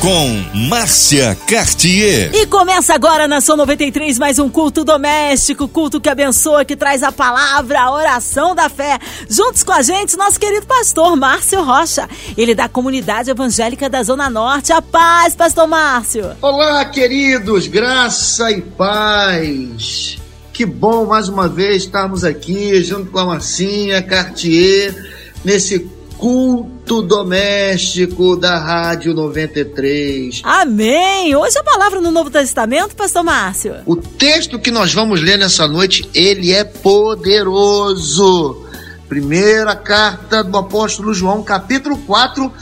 com Márcia Cartier. E começa agora na São 93 mais um culto doméstico, culto que abençoa, que traz a palavra, a oração da fé. Juntos com a gente, nosso querido pastor Márcio Rocha, ele da comunidade evangélica da Zona Norte. A paz, pastor Márcio. Olá, queridos, graça e paz. Que bom mais uma vez estarmos aqui junto com a Marcinha Cartier nesse culto doméstico da Rádio 93. Amém! Hoje a palavra no Novo Testamento, pastor Márcio. O texto que nós vamos ler nessa noite, ele é poderoso. Primeira carta do apóstolo João, capítulo 4,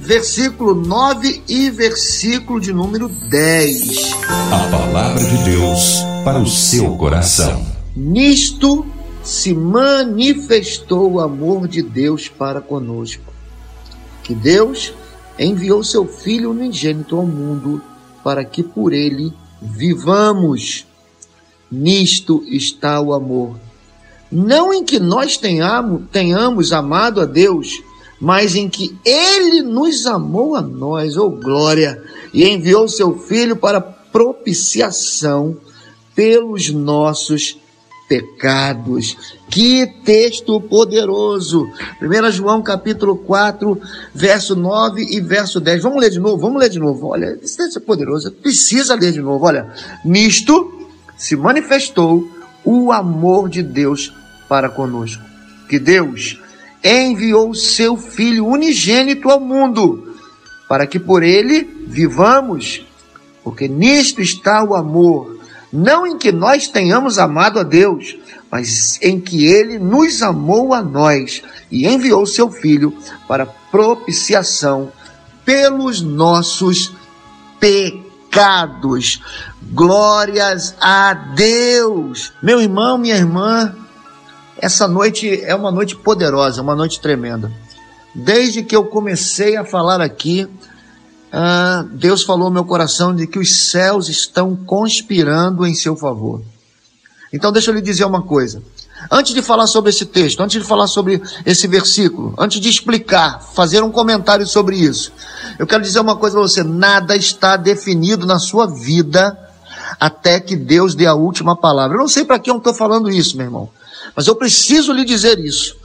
versículo 9 e versículo de número 10. A palavra de Deus para o seu coração. Nisto se manifestou o amor de Deus para conosco. Que Deus enviou seu Filho unigênito ao mundo para que por ele vivamos. Nisto está o amor. Não em que nós tenhamos, tenhamos amado a Deus, mas em que Ele nos amou a nós, oh glória, e enviou seu Filho para propiciação pelos nossos pecados. Que texto poderoso! 1 João capítulo 4, verso 9 e verso 10. Vamos ler de novo, vamos ler de novo. Olha, texto é poderoso, precisa ler de novo. Olha, nisto se manifestou o amor de Deus para conosco. Que Deus enviou seu Filho unigênito ao mundo, para que por ele vivamos, porque nisto está o amor não em que nós tenhamos amado a Deus, mas em que ele nos amou a nós e enviou seu Filho para propiciação pelos nossos pecados. Glórias a Deus! Meu irmão, minha irmã, essa noite é uma noite poderosa, uma noite tremenda. Desde que eu comecei a falar aqui, ah, Deus falou no meu coração de que os céus estão conspirando em seu favor. Então deixa eu lhe dizer uma coisa. Antes de falar sobre esse texto, antes de falar sobre esse versículo, antes de explicar, fazer um comentário sobre isso, eu quero dizer uma coisa para você: nada está definido na sua vida até que Deus dê a última palavra. Eu não sei para que eu estou falando isso, meu irmão, mas eu preciso lhe dizer isso.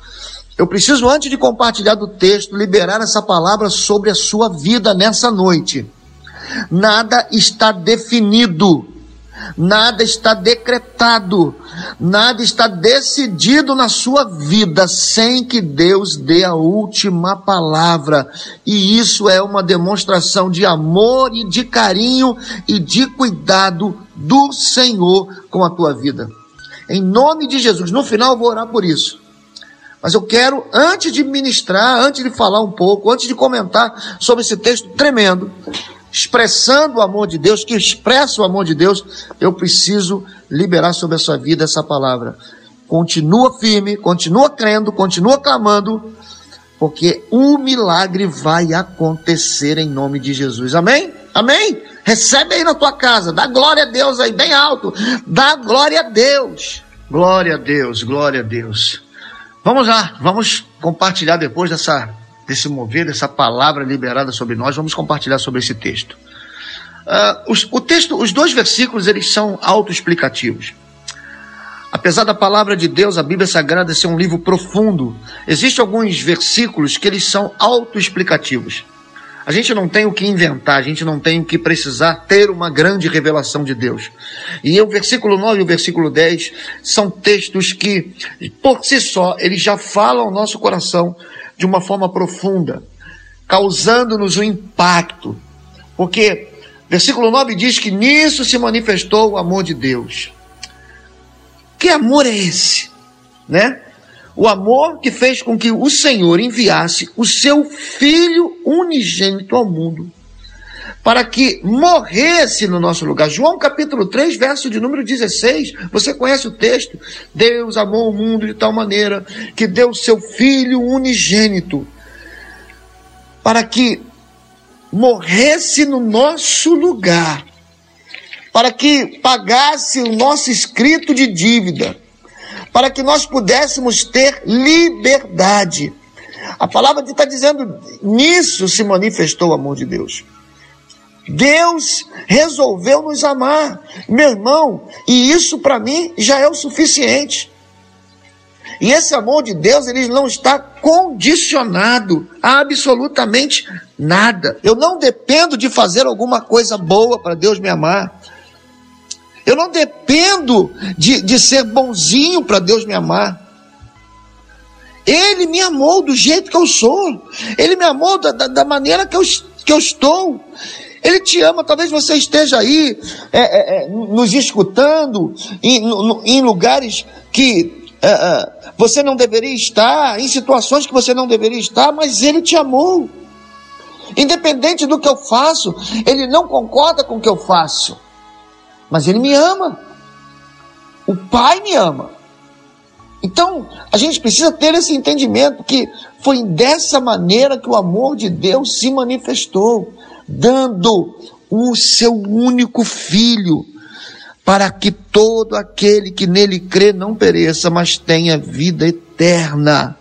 Eu preciso, antes de compartilhar do texto, liberar essa palavra sobre a sua vida nessa noite. Nada está definido, nada está decretado, nada está decidido na sua vida sem que Deus dê a última palavra. E isso é uma demonstração de amor e de carinho e de cuidado do Senhor com a tua vida. Em nome de Jesus, no final eu vou orar por isso. Mas eu quero, antes de ministrar, antes de falar um pouco, antes de comentar sobre esse texto tremendo, expressando o amor de Deus, que expressa o amor de Deus, eu preciso liberar sobre a sua vida essa palavra. Continua firme, continua crendo, continua clamando, porque o milagre vai acontecer em nome de Jesus. Amém? Amém? Recebe aí na tua casa, dá glória a Deus aí, bem alto, dá glória a Deus. Glória a Deus, glória a Deus. Vamos lá, vamos compartilhar depois dessa, desse mover, dessa palavra liberada sobre nós, vamos compartilhar sobre esse texto. Uh, os, o texto, os dois versículos, eles são autoexplicativos. Apesar da palavra de Deus, a Bíblia Sagrada ser um livro profundo, existem alguns versículos que eles são autoexplicativos. A gente não tem o que inventar, a gente não tem o que precisar ter uma grande revelação de Deus. E o versículo 9 e o versículo 10 são textos que, por si só, eles já falam ao nosso coração de uma forma profunda, causando-nos um impacto. Porque versículo 9 diz que nisso se manifestou o amor de Deus. Que amor é esse? Né? O amor que fez com que o Senhor enviasse o seu Filho unigênito ao mundo para que morresse no nosso lugar. João capítulo 3, verso de número 16. Você conhece o texto? Deus amou o mundo de tal maneira que deu seu Filho unigênito para que morresse no nosso lugar para que pagasse o nosso escrito de dívida, para que nós pudéssemos ter liberdade. A palavra está dizendo, nisso se manifestou o amor de Deus. Deus resolveu nos amar, meu irmão, e isso para mim já é o suficiente. E esse amor de Deus, ele não está condicionado a absolutamente nada. Eu não dependo de fazer alguma coisa boa para Deus me amar. Eu não dependo de, de ser bonzinho para Deus me amar. Ele me amou do jeito que eu sou. Ele me amou da, da, da maneira que eu, que eu estou. Ele te ama, talvez você esteja aí é, é, é nos escutando em, em lugares que é, é, você não deveria estar, em situações que você não deveria estar, mas Ele te amou. Independente do que eu faço, Ele não concorda com o que eu faço, mas Ele me ama. O Pai me ama. Então, a gente precisa ter esse entendimento que foi dessa maneira que o amor de Deus se manifestou, dando o seu único filho para que todo aquele que nele crê não pereça, mas tenha vida eterna.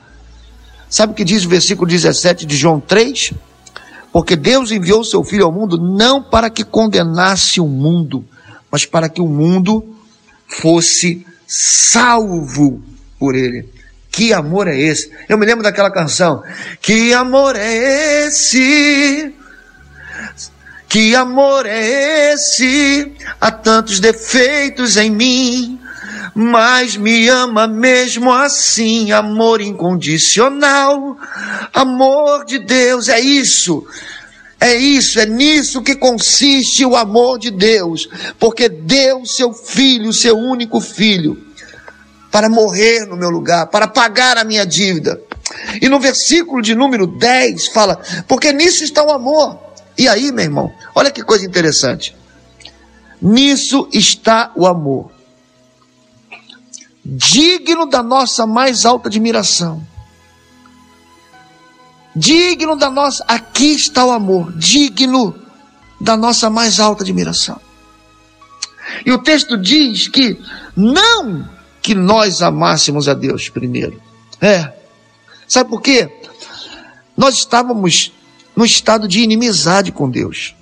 Sabe o que diz o versículo 17 de João 3? Porque Deus enviou seu Filho ao mundo não para que condenasse o mundo, mas para que o mundo fosse salvo por ele. Que amor é esse? Eu me lembro daquela canção. Que amor é esse? Que amor é esse? Há tantos defeitos em mim, mas me ama mesmo assim. Amor incondicional, amor de Deus, é isso. É isso, é nisso que consiste o amor de Deus, porque deu seu filho, seu único filho, para morrer no meu lugar, para pagar a minha dívida. E no versículo de número 10 fala: porque nisso está o amor. E aí, meu irmão, olha que coisa interessante. Nisso está o amor. Digno da nossa mais alta admiração. Digno da nossa. Aqui está o amor. Digno da nossa mais alta admiração. E o texto diz que não que nós amássemos a Deus primeiro. É. Sabe por quê? Nós estávamos no estado de inimizade com Deus.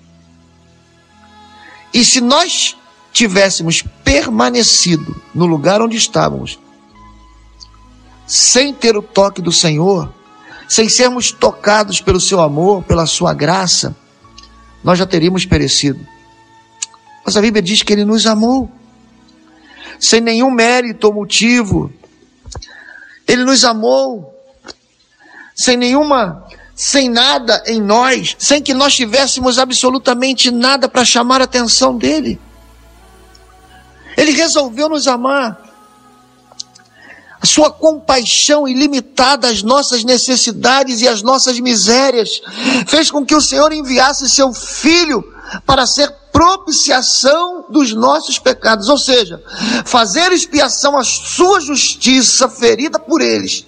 E se nós tivéssemos permanecido no lugar onde estávamos, sem ter o toque do Senhor, sem sermos tocados pelo seu amor, pela sua graça, nós já teríamos perecido. Mas a Bíblia diz que ele nos amou, sem nenhum mérito ou motivo. Ele nos amou, sem nenhuma sem nada em nós, sem que nós tivéssemos absolutamente nada para chamar a atenção dele. Ele resolveu nos amar. Sua compaixão ilimitada às nossas necessidades e às nossas misérias fez com que o Senhor enviasse seu filho para ser propiciação dos nossos pecados, ou seja, fazer expiação à sua justiça ferida por eles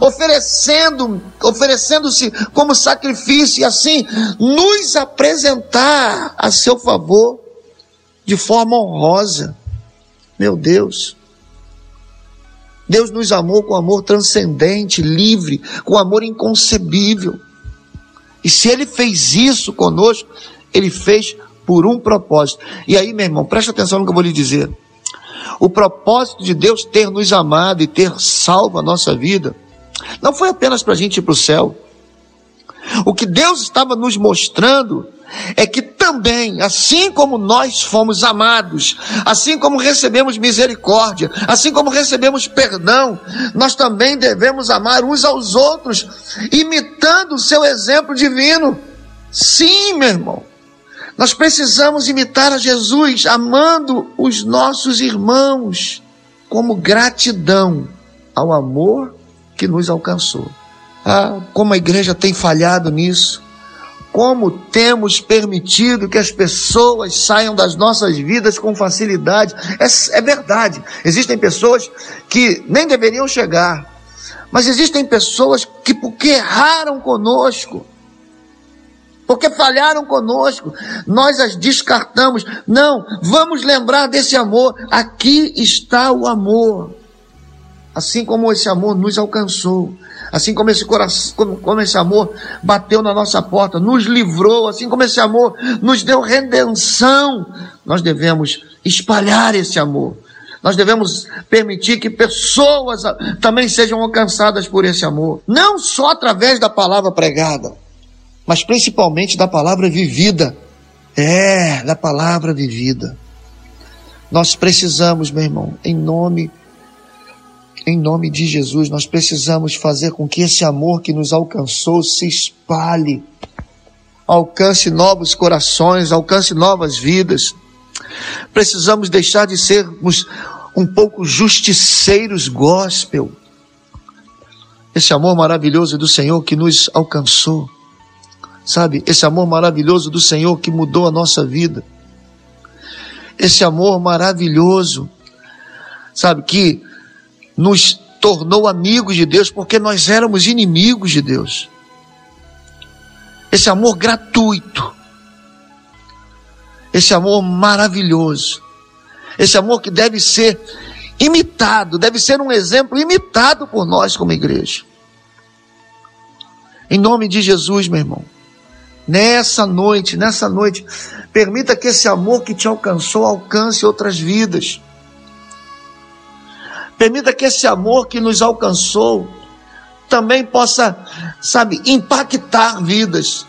oferecendo, oferecendo-se como sacrifício e assim nos apresentar a seu favor de forma honrosa. Meu Deus. Deus nos amou com amor transcendente, livre, com amor inconcebível. E se ele fez isso conosco, ele fez por um propósito. E aí, meu irmão, preste atenção no que eu vou lhe dizer. O propósito de Deus ter nos amado e ter salvo a nossa vida não foi apenas para a gente ir para o céu. O que Deus estava nos mostrando é que também, assim como nós fomos amados, assim como recebemos misericórdia, assim como recebemos perdão, nós também devemos amar uns aos outros, imitando o seu exemplo divino. Sim, meu irmão. Nós precisamos imitar a Jesus, amando os nossos irmãos, como gratidão ao amor que nos alcançou. Ah, como a igreja tem falhado nisso. Como temos permitido que as pessoas saiam das nossas vidas com facilidade. É, é verdade. Existem pessoas que nem deveriam chegar. Mas existem pessoas que, porque erraram conosco, porque falharam conosco, nós as descartamos. Não, vamos lembrar desse amor. Aqui está o amor. Assim como esse amor nos alcançou, assim como esse coração, como, como esse amor bateu na nossa porta, nos livrou, assim como esse amor nos deu redenção, nós devemos espalhar esse amor. Nós devemos permitir que pessoas também sejam alcançadas por esse amor, não só através da palavra pregada, mas principalmente da palavra vivida. É, da palavra vivida. Nós precisamos, meu irmão, em nome em nome de Jesus, nós precisamos fazer com que esse amor que nos alcançou se espalhe, alcance novos corações, alcance novas vidas. Precisamos deixar de sermos um pouco justiceiros gospel. Esse amor maravilhoso do Senhor que nos alcançou. Sabe, esse amor maravilhoso do Senhor que mudou a nossa vida. Esse amor maravilhoso, sabe, que nos tornou amigos de Deus porque nós éramos inimigos de Deus. Esse amor gratuito. Esse amor maravilhoso. Esse amor que deve ser imitado, deve ser um exemplo imitado por nós como igreja. Em nome de Jesus, meu irmão. Nessa noite, nessa noite, permita que esse amor que te alcançou alcance outras vidas. Permita que esse amor que nos alcançou também possa, sabe, impactar vidas.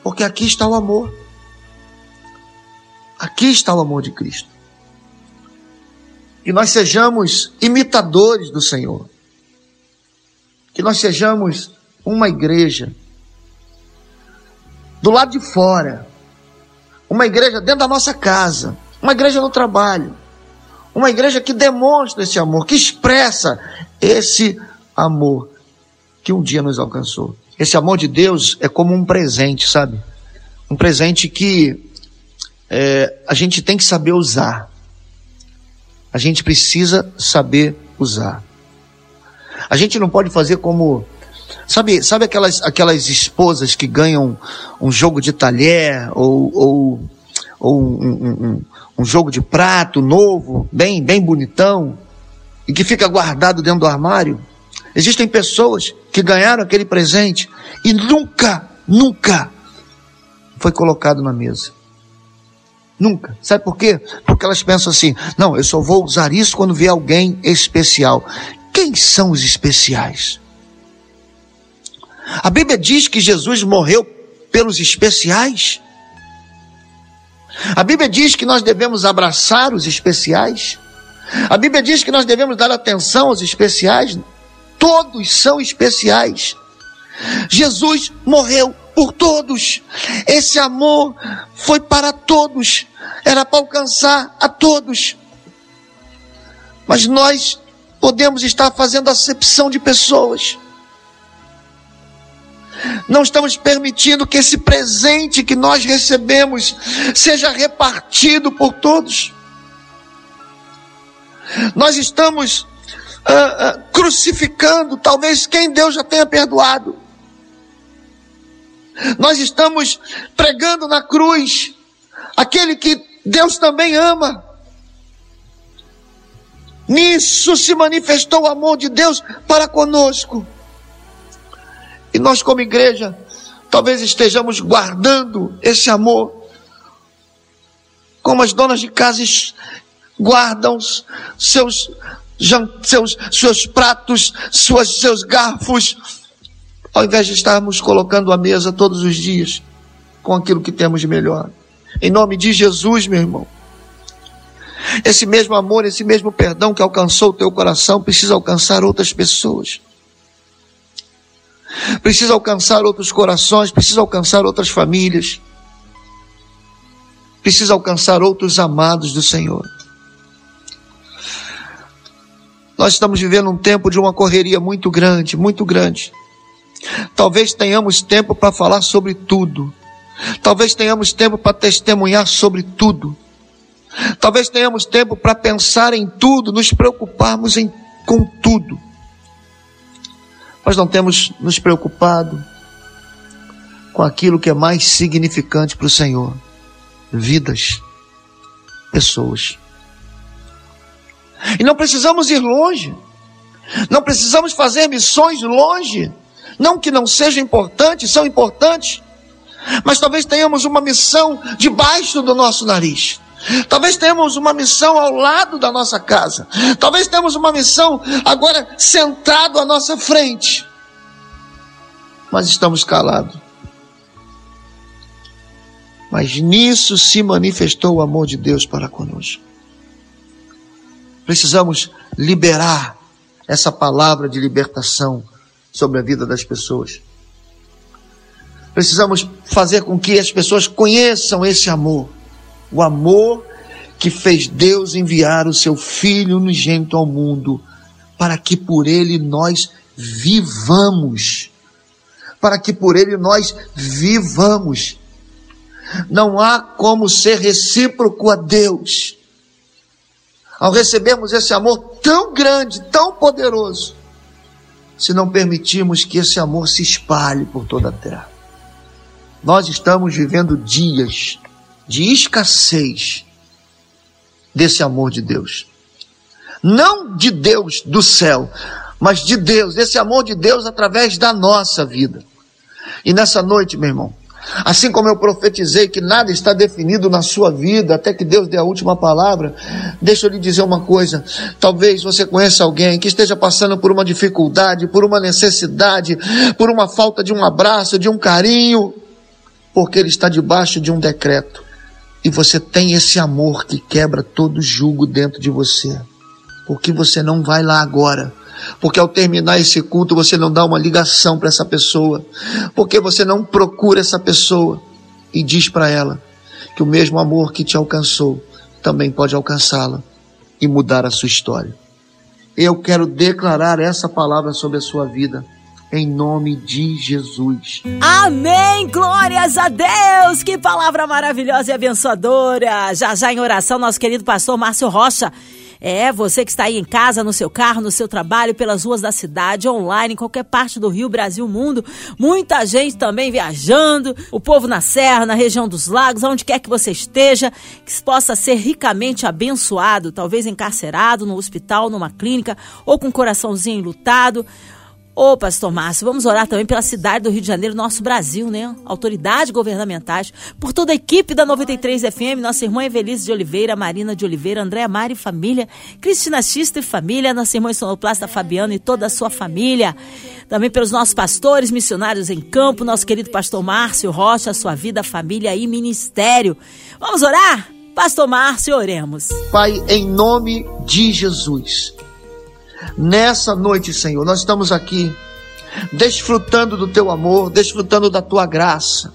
Porque aqui está o amor. Aqui está o amor de Cristo. Que nós sejamos imitadores do Senhor. Que nós sejamos uma igreja do lado de fora, uma igreja dentro da nossa casa, uma igreja no trabalho, uma igreja que demonstra esse amor, que expressa esse amor que um dia nos alcançou. Esse amor de Deus é como um presente, sabe? Um presente que é, a gente tem que saber usar. A gente precisa saber usar. A gente não pode fazer como Sabe, sabe aquelas, aquelas esposas que ganham um jogo de talher ou, ou, ou um, um, um jogo de prato novo, bem, bem bonitão, e que fica guardado dentro do armário. Existem pessoas que ganharam aquele presente e nunca, nunca foi colocado na mesa. Nunca. Sabe por quê? Porque elas pensam assim: não, eu só vou usar isso quando vier alguém especial. Quem são os especiais? A Bíblia diz que Jesus morreu pelos especiais. A Bíblia diz que nós devemos abraçar os especiais. A Bíblia diz que nós devemos dar atenção aos especiais. Todos são especiais. Jesus morreu por todos. Esse amor foi para todos. Era para alcançar a todos. Mas nós podemos estar fazendo acepção de pessoas. Não estamos permitindo que esse presente que nós recebemos seja repartido por todos. Nós estamos uh, uh, crucificando talvez quem Deus já tenha perdoado. Nós estamos pregando na cruz aquele que Deus também ama. Nisso se manifestou o amor de Deus para conosco. E nós, como igreja, talvez estejamos guardando esse amor, como as donas de casa guardam seus, seus, seus pratos, suas, seus garfos, ao invés de estarmos colocando a mesa todos os dias com aquilo que temos de melhor. Em nome de Jesus, meu irmão. Esse mesmo amor, esse mesmo perdão que alcançou o teu coração precisa alcançar outras pessoas precisa alcançar outros corações, precisa alcançar outras famílias, precisa alcançar outros amados do Senhor. Nós estamos vivendo um tempo de uma correria muito grande, muito grande. Talvez tenhamos tempo para falar sobre tudo. Talvez tenhamos tempo para testemunhar sobre tudo. Talvez tenhamos tempo para pensar em tudo, nos preocuparmos em, com tudo. Nós não temos nos preocupado com aquilo que é mais significante para o Senhor: vidas, pessoas. E não precisamos ir longe, não precisamos fazer missões longe. Não que não sejam importantes, são importantes, mas talvez tenhamos uma missão debaixo do nosso nariz. Talvez tenhamos uma missão ao lado da nossa casa. Talvez tenhamos uma missão agora sentado à nossa frente. Mas estamos calados. Mas nisso se manifestou o amor de Deus para conosco. Precisamos liberar essa palavra de libertação sobre a vida das pessoas. Precisamos fazer com que as pessoas conheçam esse amor, o amor que fez Deus enviar o seu Filho unigênito ao mundo, para que por ele nós vivamos. Para que por ele nós vivamos. Não há como ser recíproco a Deus. Ao recebermos esse amor tão grande, tão poderoso, se não permitirmos que esse amor se espalhe por toda a terra. Nós estamos vivendo dias de escassez desse amor de Deus. Não de Deus do céu, mas de Deus, desse amor de Deus através da nossa vida. E nessa noite, meu irmão, Assim como eu profetizei que nada está definido na sua vida até que Deus dê a última palavra, deixa eu lhe dizer uma coisa. Talvez você conheça alguém que esteja passando por uma dificuldade, por uma necessidade, por uma falta de um abraço, de um carinho, porque ele está debaixo de um decreto. E você tem esse amor que quebra todo julgo dentro de você. Porque você não vai lá agora porque ao terminar esse culto você não dá uma ligação para essa pessoa, porque você não procura essa pessoa e diz para ela que o mesmo amor que te alcançou também pode alcançá-la e mudar a sua história. Eu quero declarar essa palavra sobre a sua vida. Em nome de Jesus. Amém! Glórias a Deus! Que palavra maravilhosa e abençoadora! Já já em oração, nosso querido pastor Márcio Rocha é, você que está aí em casa, no seu carro, no seu trabalho, pelas ruas da cidade, online, em qualquer parte do Rio, Brasil, mundo. Muita gente também viajando, o povo na serra, na região dos lagos, onde quer que você esteja, que possa ser ricamente abençoado, talvez encarcerado no hospital, numa clínica, ou com o coraçãozinho lutado. Ô, pastor Márcio, vamos orar também pela cidade do Rio de Janeiro, nosso Brasil, né? Autoridades governamentais, por toda a equipe da 93 FM, nossa irmã Evelise de Oliveira, Marina de Oliveira, Andréa Mari e família, Cristina Xista e família, nossa irmã sonoplasta Fabiana e toda a sua família. Também pelos nossos pastores, missionários em campo, nosso querido pastor Márcio Rocha, sua vida, família e ministério. Vamos orar? Pastor Márcio, oremos. Pai, em nome de Jesus Nessa noite, Senhor, nós estamos aqui desfrutando do teu amor, desfrutando da tua graça,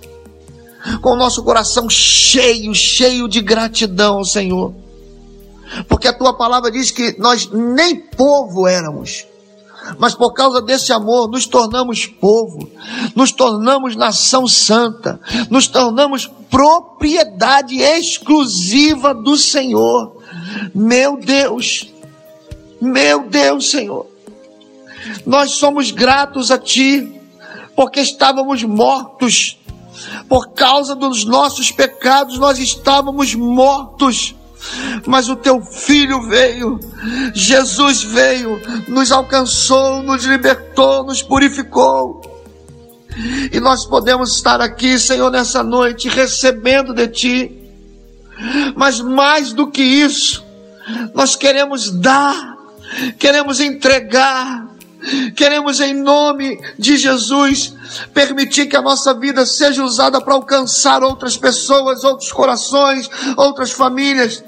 com o nosso coração cheio, cheio de gratidão, Senhor. Porque a tua palavra diz que nós nem povo éramos, mas por causa desse amor nos tornamos povo, nos tornamos nação santa, nos tornamos propriedade exclusiva do Senhor. Meu Deus, meu Deus, Senhor, nós somos gratos a Ti, porque estávamos mortos, por causa dos nossos pecados, nós estávamos mortos. Mas o teu filho veio, Jesus veio, nos alcançou, nos libertou, nos purificou. E nós podemos estar aqui, Senhor, nessa noite, recebendo de Ti. Mas mais do que isso, nós queremos dar queremos entregar, queremos em nome de Jesus permitir que a nossa vida seja usada para alcançar outras pessoas, outros corações, outras famílias.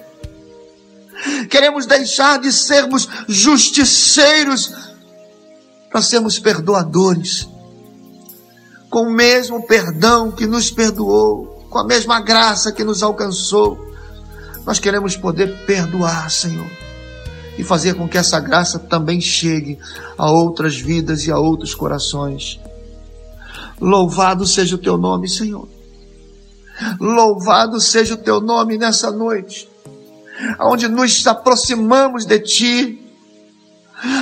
Queremos deixar de sermos justiceiros para sermos perdoadores. Com o mesmo perdão que nos perdoou, com a mesma graça que nos alcançou, nós queremos poder perdoar, Senhor e fazer com que essa graça também chegue a outras vidas e a outros corações. Louvado seja o teu nome, Senhor. Louvado seja o teu nome nessa noite, onde nos aproximamos de ti,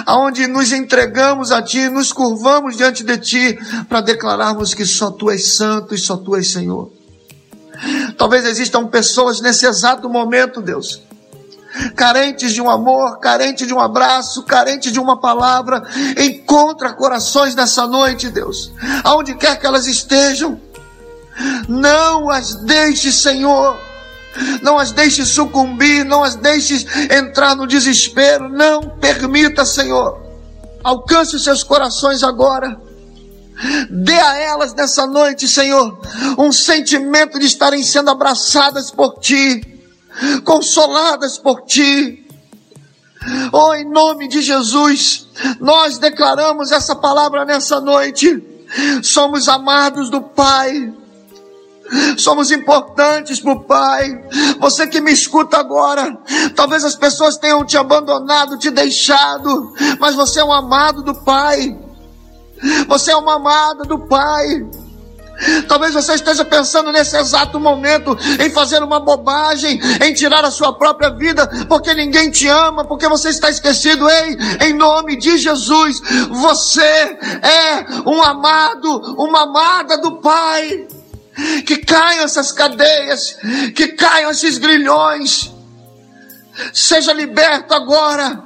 aonde nos entregamos a Ti, nos curvamos diante de Ti para declararmos que só Tu és santo e só Tu és Senhor. Talvez existam pessoas nesse exato momento, Deus, carentes de um amor, carentes de um abraço, carentes de uma palavra. Encontra corações nessa noite, Deus, aonde quer que elas estejam. Não as deixe, Senhor. Não as deixe sucumbir, não as deixe entrar no desespero. Não permita, Senhor. Alcance os seus corações agora. Dê a elas nessa noite, Senhor, um sentimento de estarem sendo abraçadas por Ti, consoladas por Ti. Oh, em nome de Jesus, nós declaramos essa palavra nessa noite. Somos amados do Pai. Somos importantes para o Pai. Você que me escuta agora, talvez as pessoas tenham te abandonado, te deixado, mas você é um amado do Pai. Você é uma amada do Pai. Talvez você esteja pensando nesse exato momento em fazer uma bobagem, em tirar a sua própria vida, porque ninguém te ama, porque você está esquecido. Ei, em nome de Jesus, você é um amado, uma amada do Pai. Que caiam essas cadeias, que caiam esses grilhões. Seja liberto agora,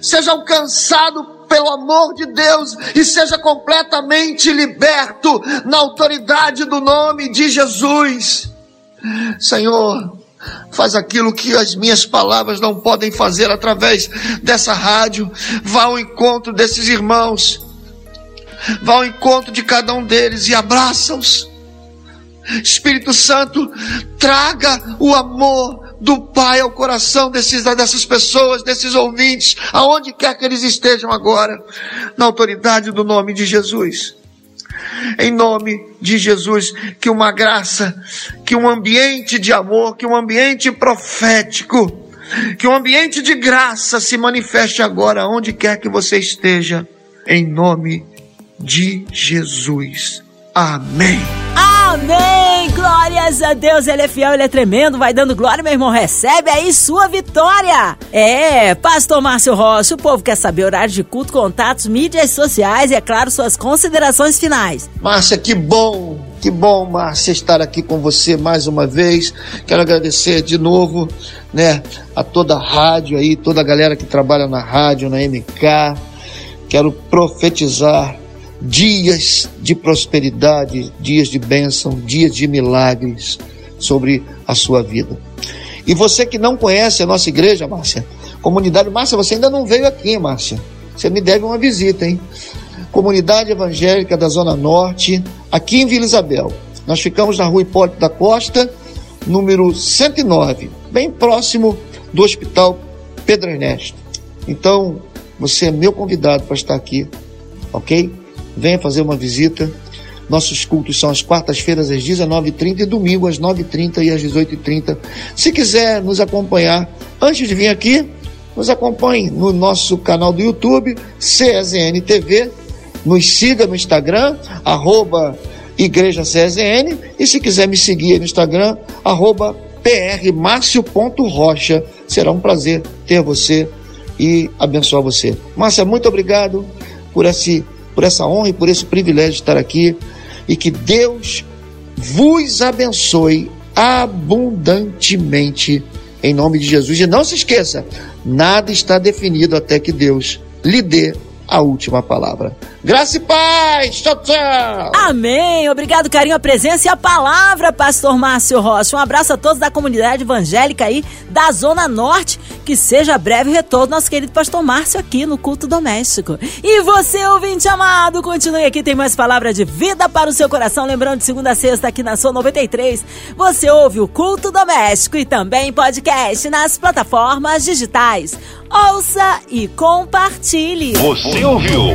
seja alcançado pelo amor de Deus e seja completamente liberto na autoridade do nome de Jesus. Senhor, faz aquilo que as minhas palavras não podem fazer através dessa rádio. Vá ao encontro desses irmãos. Vá ao encontro de cada um deles e abraça-os. Espírito Santo, traga o amor do Pai ao coração desses, dessas pessoas, desses ouvintes, aonde quer que eles estejam agora, na autoridade do nome de Jesus. Em nome de Jesus, que uma graça, que um ambiente de amor, que um ambiente profético, que um ambiente de graça se manifeste agora, onde quer que você esteja, em nome de Jesus. Amém. Amém! Glórias a Deus, Ele é fiel, Ele é tremendo, vai dando glória, meu irmão, recebe aí sua vitória! É, Pastor Márcio Rocha, o povo quer saber horário de culto, contatos, mídias sociais e, é claro, suas considerações finais. Márcia, que bom, que bom, Márcia, estar aqui com você mais uma vez. Quero agradecer de novo, né, a toda a rádio aí, toda a galera que trabalha na rádio, na MK. Quero profetizar dias de prosperidade, dias de bênção, dias de milagres sobre a sua vida. E você que não conhece a nossa igreja, Márcia, comunidade, Márcia, você ainda não veio aqui, Márcia. Você me deve uma visita, hein? Comunidade Evangélica da Zona Norte, aqui em Vila Isabel. Nós ficamos na rua Hipólito da Costa, número 109, bem próximo do Hospital Pedro Ernesto. Então, você é meu convidado para estar aqui, ok? Venha fazer uma visita. Nossos cultos são às quartas-feiras às 19h30 e domingo às 9h30 e às 18h30. Se quiser nos acompanhar antes de vir aqui, nos acompanhe no nosso canal do YouTube, CSN TV. Nos siga no Instagram, arroba Igreja CSN. E se quiser me seguir no Instagram, arroba prmarcio.rocha. Será um prazer ter você e abençoar você. Márcia, muito obrigado por esse por essa honra e por esse privilégio de estar aqui e que Deus vos abençoe abundantemente em nome de Jesus. E não se esqueça, nada está definido até que Deus lhe dê a última palavra. Graça e paz! Tchau, tchau! Amém! Obrigado, carinho, a presença e a palavra, Pastor Márcio Rocha. Um abraço a todos da comunidade evangélica aí da Zona Norte. Que seja breve retorno nosso querido Pastor Márcio aqui no Culto Doméstico. E você, ouvinte amado, continue aqui, tem mais palavra de vida para o seu coração. Lembrando, de segunda a sexta aqui na sua 93, você ouve o Culto Doméstico e também podcast nas plataformas digitais. Ouça e compartilhe. Você ouviu?